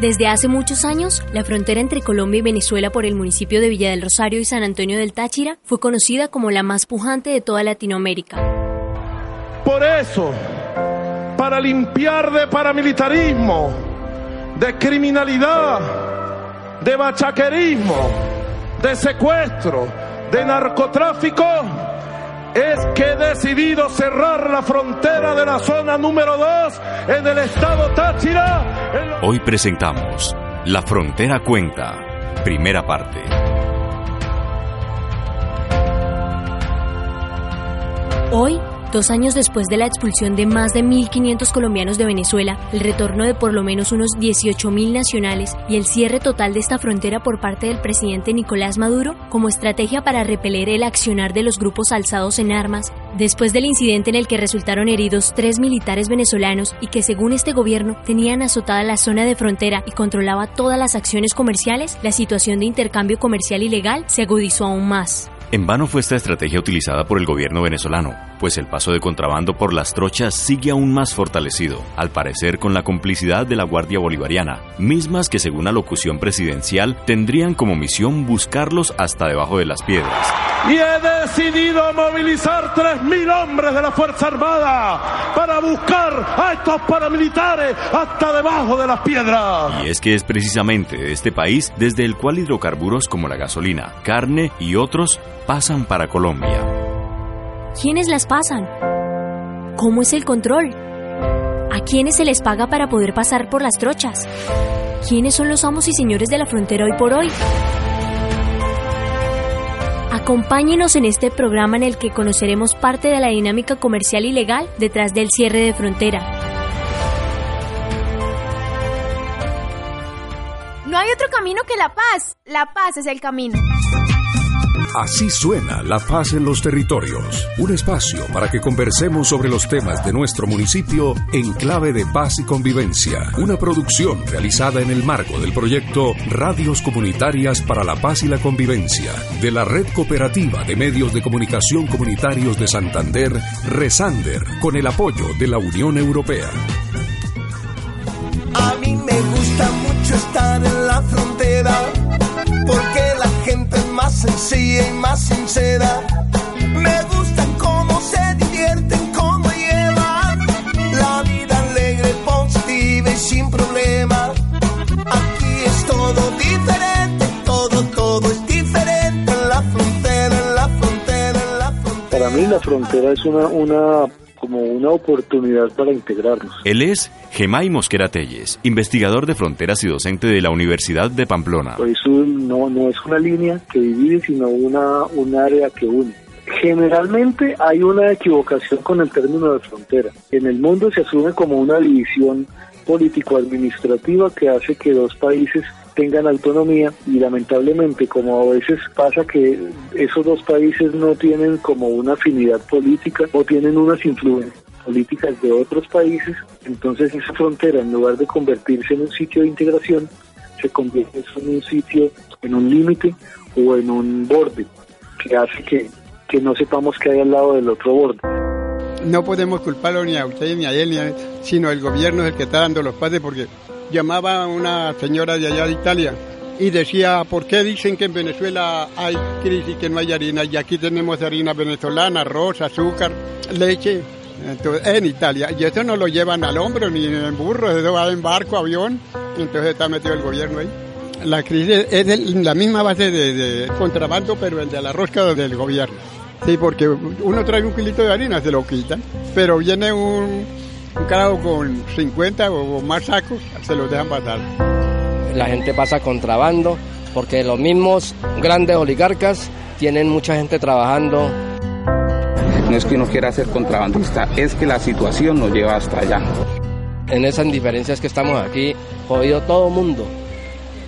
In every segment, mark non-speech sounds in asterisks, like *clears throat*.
Desde hace muchos años, la frontera entre Colombia y Venezuela por el municipio de Villa del Rosario y San Antonio del Táchira fue conocida como la más pujante de toda Latinoamérica. Por eso, para limpiar de paramilitarismo, de criminalidad, de bachaquerismo, de secuestro, de narcotráfico, es que he decidido cerrar la frontera de la zona número 2 en el estado Táchira. Hoy presentamos La Frontera Cuenta, primera parte. Hoy Dos años después de la expulsión de más de 1.500 colombianos de Venezuela, el retorno de por lo menos unos 18.000 nacionales y el cierre total de esta frontera por parte del presidente Nicolás Maduro como estrategia para repeler el accionar de los grupos alzados en armas, después del incidente en el que resultaron heridos tres militares venezolanos y que según este gobierno tenían azotada la zona de frontera y controlaba todas las acciones comerciales, la situación de intercambio comercial ilegal se agudizó aún más. En vano fue esta estrategia utilizada por el gobierno venezolano, pues el paso de contrabando por las trochas sigue aún más fortalecido, al parecer con la complicidad de la Guardia Bolivariana, mismas que según la locución presidencial tendrían como misión buscarlos hasta debajo de las piedras. Y he decidido movilizar 3.000 hombres de la Fuerza Armada para buscar a estos paramilitares hasta debajo de las piedras. Y es que es precisamente de este país desde el cual hidrocarburos como la gasolina, carne y otros pasan para Colombia. ¿Quiénes las pasan? ¿Cómo es el control? ¿A quiénes se les paga para poder pasar por las trochas? ¿Quiénes son los amos y señores de la frontera hoy por hoy? Acompáñenos en este programa en el que conoceremos parte de la dinámica comercial y legal detrás del cierre de frontera. No hay otro camino que la paz. La paz es el camino. Así suena La Paz en los Territorios, un espacio para que conversemos sobre los temas de nuestro municipio en clave de paz y convivencia, una producción realizada en el marco del proyecto Radios Comunitarias para la Paz y la Convivencia de la Red Cooperativa de Medios de Comunicación Comunitarios de Santander, Resander, con el apoyo de la Unión Europea. A mí me gusta mucho estar en la frontera más sencilla y más sincera. Me gustan cómo se divierten, cómo llevan la vida alegre, positiva y sin problema. Aquí es todo diferente, todo, todo es diferente en la frontera, en la frontera, en la frontera. Para mí la frontera es una, una como una oportunidad para integrarnos. Él es Gemay Mosquera Telles, investigador de fronteras y docente de la Universidad de Pamplona. Pues un- no, no es una línea que divide, sino una, un área que une. Generalmente hay una equivocación con el término de frontera. En el mundo se asume como una división político-administrativa que hace que dos países tengan autonomía y lamentablemente como a veces pasa que esos dos países no tienen como una afinidad política o tienen unas influencias políticas de otros países, entonces esa frontera en lugar de convertirse en un sitio de integración se convierte en un sitio, en un límite o en un borde que hace que, que no sepamos qué hay al lado del otro borde. No podemos culparlo ni a usted ni a él, ni a él, sino el gobierno es el que está dando los pases porque llamaba una señora de allá de Italia y decía, ¿por qué dicen que en Venezuela hay crisis, que no hay harina? Y aquí tenemos harina venezolana, arroz, azúcar, leche, entonces, en Italia. Y eso no lo llevan al hombro ni en burro, eso va en barco, avión, entonces está metido el gobierno ahí. La crisis es la misma base de, de contrabando, pero el de la rosca del gobierno. Sí, porque uno trae un kilito de harina, se lo quitan, pero viene un, un carajo con 50 o más sacos, se los dejan pasar. La gente pasa contrabando porque los mismos grandes oligarcas tienen mucha gente trabajando. No es que uno quiera ser contrabandista, es que la situación nos lleva hasta allá. En esas diferencias que estamos aquí, jodido todo mundo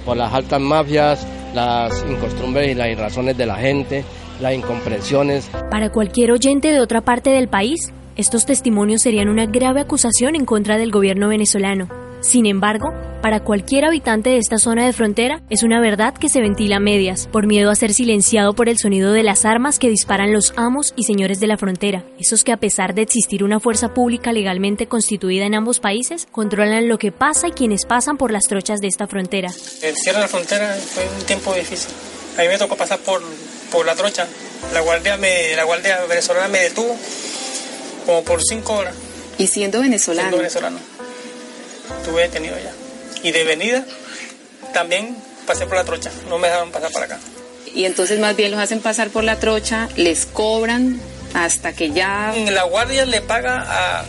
por las altas mafias, las incostumbres y las irrazones de la gente las incomprensiones. Para cualquier oyente de otra parte del país, estos testimonios serían una grave acusación en contra del gobierno venezolano. Sin embargo, para cualquier habitante de esta zona de frontera es una verdad que se ventila a medias, por miedo a ser silenciado por el sonido de las armas que disparan los amos y señores de la frontera, esos que a pesar de existir una fuerza pública legalmente constituida en ambos países, controlan lo que pasa y quienes pasan por las trochas de esta frontera. El cierre de la frontera fue un tiempo difícil. A mí me tocó pasar por, por la trocha. La guardia, me, la guardia venezolana me detuvo como por cinco horas. ¿Y siendo venezolano? Siendo venezolano estuve detenido ya. Y de venida también pasé por la trocha, no me dejaron pasar para acá. Y entonces más bien los hacen pasar por la trocha, les cobran hasta que ya... La guardia le paga a,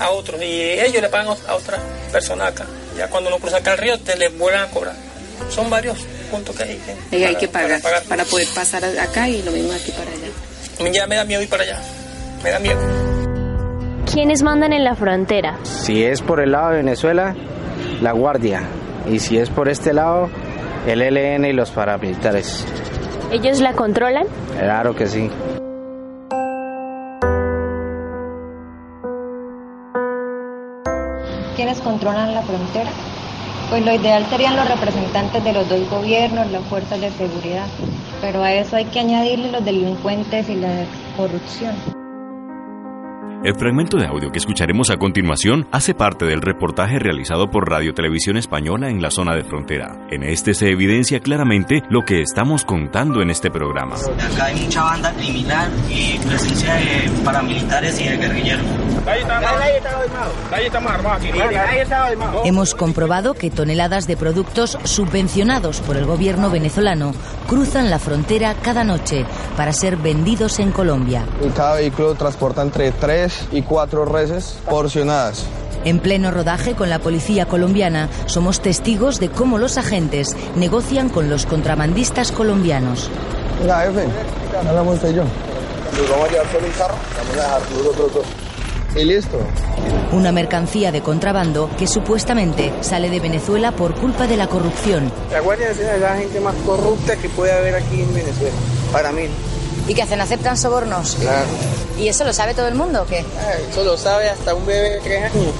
a otros y ellos le pagan a otra persona acá. Ya cuando uno cruza acá el río te le vuelven a cobrar. Son varios puntos que hay que, y hay que pagar, para, para poder pasar acá y lo mismo aquí para allá. Ya me da miedo ir para allá, me da miedo. ¿Quiénes mandan en la frontera? Si es por el lado de Venezuela, la Guardia. Y si es por este lado, el ELN y los paramilitares. ¿Ellos la controlan? Claro que sí. ¿Quiénes controlan la frontera? Pues lo ideal serían los representantes de los dos gobiernos, las fuerzas de seguridad. Pero a eso hay que añadirle los delincuentes y la corrupción. El fragmento de audio que escucharemos a continuación hace parte del reportaje realizado por Radio Televisión Española en la zona de frontera. En este se evidencia claramente lo que estamos contando en este programa. Acá hay mucha banda criminal y presencia de paramilitares y de guerrilleros. Hemos comprobado que toneladas de productos subvencionados por el gobierno venezolano cruzan la frontera cada noche para ser vendidos en Colombia. Cada vehículo transporta entre 3 y 4 reses porcionadas. En pleno rodaje con la policía colombiana, somos testigos de cómo los agentes negocian con los contrabandistas colombianos. Mira, jefe, hablamos usted y yo. vamos a llevar solo un carro, vamos a dejar los otros dos. Y listo. Una mercancía de contrabando que supuestamente sale de Venezuela por culpa de la corrupción. La Guardia Nacional es la gente más corrupta que puede haber aquí en Venezuela, para mí. ¿Y qué hacen? ¿Aceptan sobornos? Claro. ¿Y eso lo sabe todo el mundo o qué? Eso lo sabe hasta un bebé de tres años.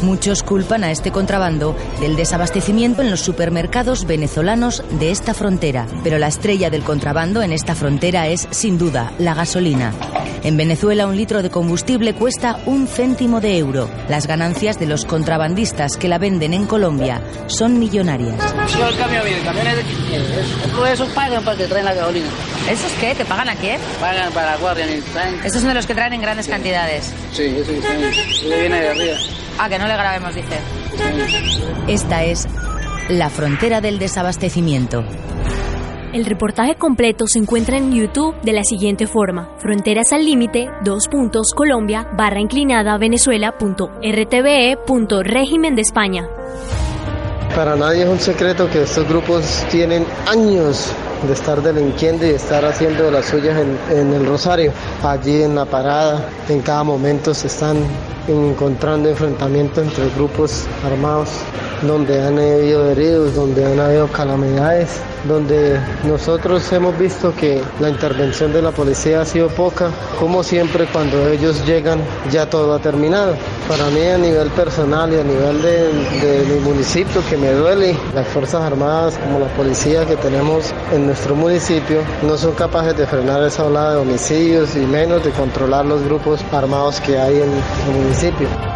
Muchos culpan a este contrabando del desabastecimiento en los supermercados venezolanos de esta frontera. Pero la estrella del contrabando en esta frontera es, sin duda, la gasolina. En Venezuela un litro de combustible cuesta un céntimo de euro. Las ganancias de los contrabandistas que la venden en Colombia son millonarias. Yo el camión, el camión es de esos pagan para que traen la gasolina. ¿Esos qué? ¿Te pagan a quién? Pagan para la guardia. Esos son de los que traen en grandes sí. cantidades. Sí, eso viene de arriba. Ah, que no le grabemos, dice. Esta es la frontera del desabastecimiento. El reportaje completo se encuentra en YouTube de la siguiente forma: Fronteras al límite, dos puntos, Colombia, barra inclinada, Venezuela, punto, RTVE, punto, régimen de España. Para nadie es un secreto que estos grupos tienen años de estar delinquiendo y de estar haciendo las suyas en, en el Rosario. Allí en la parada, en cada momento se están encontrando enfrentamientos entre grupos armados donde han habido heridos, donde han habido calamidades, donde nosotros hemos visto que la intervención de la policía ha sido poca, como siempre cuando ellos llegan ya todo ha terminado. Para mí a nivel personal y a nivel de, mi municipio que me duele, las Fuerzas Armadas como la policía que tenemos en nuestro municipio no son capaces de frenar esa ola de homicidios y menos de controlar los grupos armados que hay en el municipio.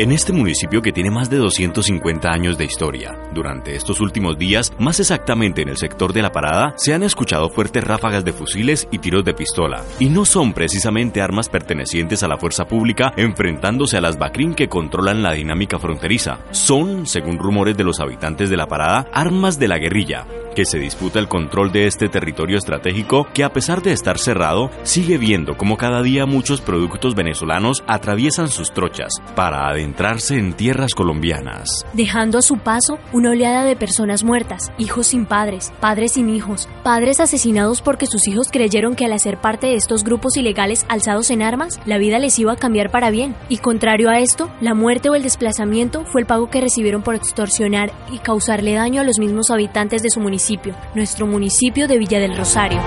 En este municipio que tiene más de 250 años de historia, durante estos últimos días, más exactamente en el sector de la parada, se han escuchado fuertes ráfagas de fusiles y tiros de pistola. Y no son precisamente armas pertenecientes a la fuerza pública enfrentándose a las Bacrín que controlan la dinámica fronteriza. Son, según rumores de los habitantes de la parada, armas de la guerrilla, se disputa el control de este territorio estratégico que a pesar de estar cerrado, sigue viendo como cada día muchos productos venezolanos atraviesan sus trochas para adentrarse en tierras colombianas. Dejando a su paso una oleada de personas muertas, hijos sin padres, padres sin hijos, padres asesinados porque sus hijos creyeron que al hacer parte de estos grupos ilegales alzados en armas, la vida les iba a cambiar para bien. Y contrario a esto, la muerte o el desplazamiento fue el pago que recibieron por extorsionar y causarle daño a los mismos habitantes de su municipio municipio, nuestro municipio de Villa del Rosario.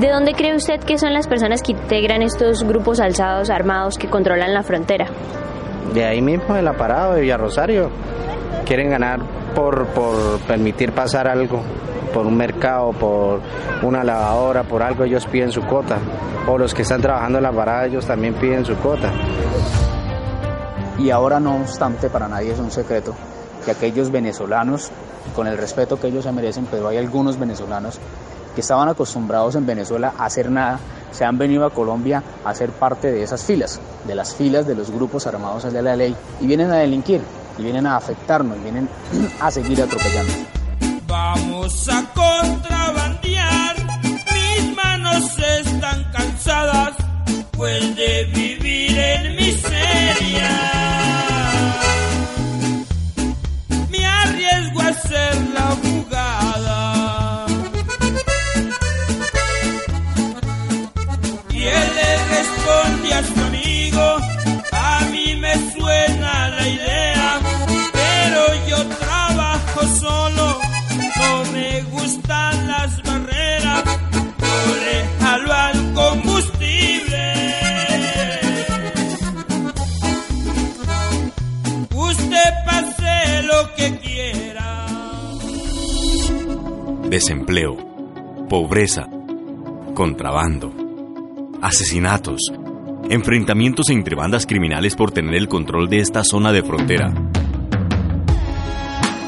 ¿De dónde cree usted que son las personas que integran estos grupos alzados armados que controlan la frontera? De ahí mismo, de la parada de Villa Rosario. Quieren ganar por, por permitir pasar algo, por un mercado, por una lavadora, por algo, ellos piden su cuota. O los que están trabajando en la parada, ellos también piden su cuota. Y ahora, no obstante, para nadie es un secreto que aquellos venezolanos, con el respeto que ellos se merecen, pero hay algunos venezolanos que estaban acostumbrados en Venezuela a hacer nada, se han venido a Colombia a ser parte de esas filas, de las filas de los grupos armados de la ley, y vienen a delinquir, y vienen a afectarnos, y vienen *clears throat* a seguir atropellando. Vamos a contrabandear, mis manos están cansadas, pues de vivir en miseria. Desempleo, pobreza, contrabando, asesinatos, enfrentamientos entre bandas criminales por tener el control de esta zona de frontera.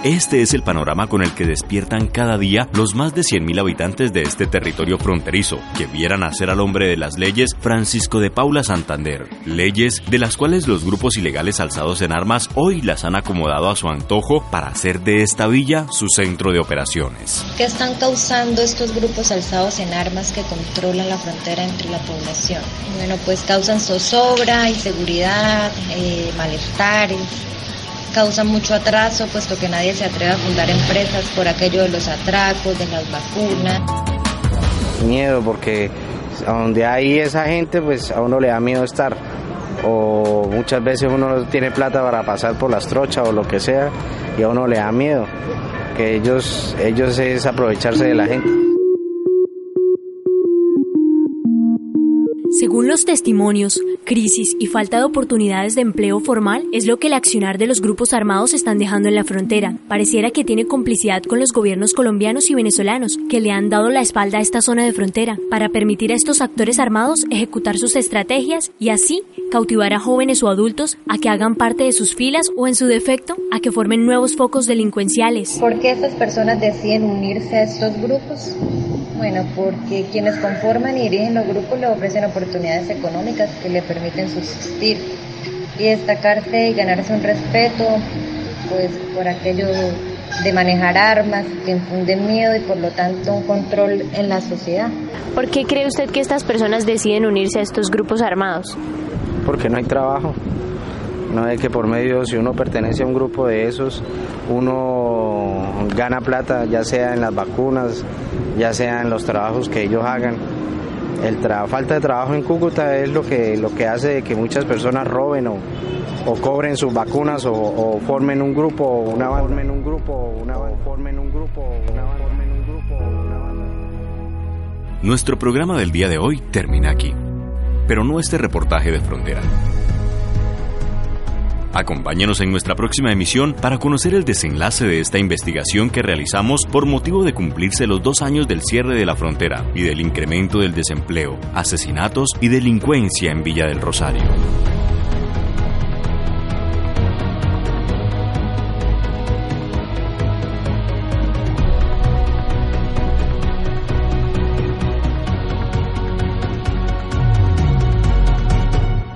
Este es el panorama con el que despiertan cada día los más de 100.000 habitantes de este territorio fronterizo, que vieran hacer al hombre de las leyes Francisco de Paula Santander. Leyes de las cuales los grupos ilegales alzados en armas hoy las han acomodado a su antojo para hacer de esta villa su centro de operaciones. ¿Qué están causando estos grupos alzados en armas que controlan la frontera entre la población? Bueno, pues causan zozobra, inseguridad, eh, malestares, causan mucho atraso, puesto que nadie se atreve a fundar empresas por aquello de los atracos, de las vacunas. Miedo, porque donde hay esa gente, pues a uno le da miedo estar. O muchas veces uno no tiene plata para pasar por las trochas o lo que sea, y a uno le da miedo. Que ellos, ellos es aprovecharse de la gente. Según los testimonios, crisis y falta de oportunidades de empleo formal es lo que el accionar de los grupos armados están dejando en la frontera. Pareciera que tiene complicidad con los gobiernos colombianos y venezolanos, que le han dado la espalda a esta zona de frontera, para permitir a estos actores armados ejecutar sus estrategias y así cautivar a jóvenes o adultos a que hagan parte de sus filas o en su defecto a que formen nuevos focos delincuenciales. ¿Por qué estas personas deciden unirse a estos grupos? Bueno, porque quienes conforman y dirigen los grupos le ofrecen oportunidades económicas que le permiten subsistir y destacarse y ganarse un respeto, pues por aquello de manejar armas que infunden miedo y por lo tanto un control en la sociedad. ¿Por qué cree usted que estas personas deciden unirse a estos grupos armados? Porque no hay trabajo. No es que por medio, si uno pertenece a un grupo de esos, uno gana plata, ya sea en las vacunas, ya sea en los trabajos que ellos hagan. El falta de trabajo en Cúcuta es lo que, lo que hace que muchas personas roben o, o cobren sus vacunas o, formen un grupo, formen un grupo, una banda. Nuestro programa del día de hoy termina aquí, pero no este reportaje de frontera. Acompáñenos en nuestra próxima emisión para conocer el desenlace de esta investigación que realizamos por motivo de cumplirse los dos años del cierre de la frontera y del incremento del desempleo, asesinatos y delincuencia en Villa del Rosario.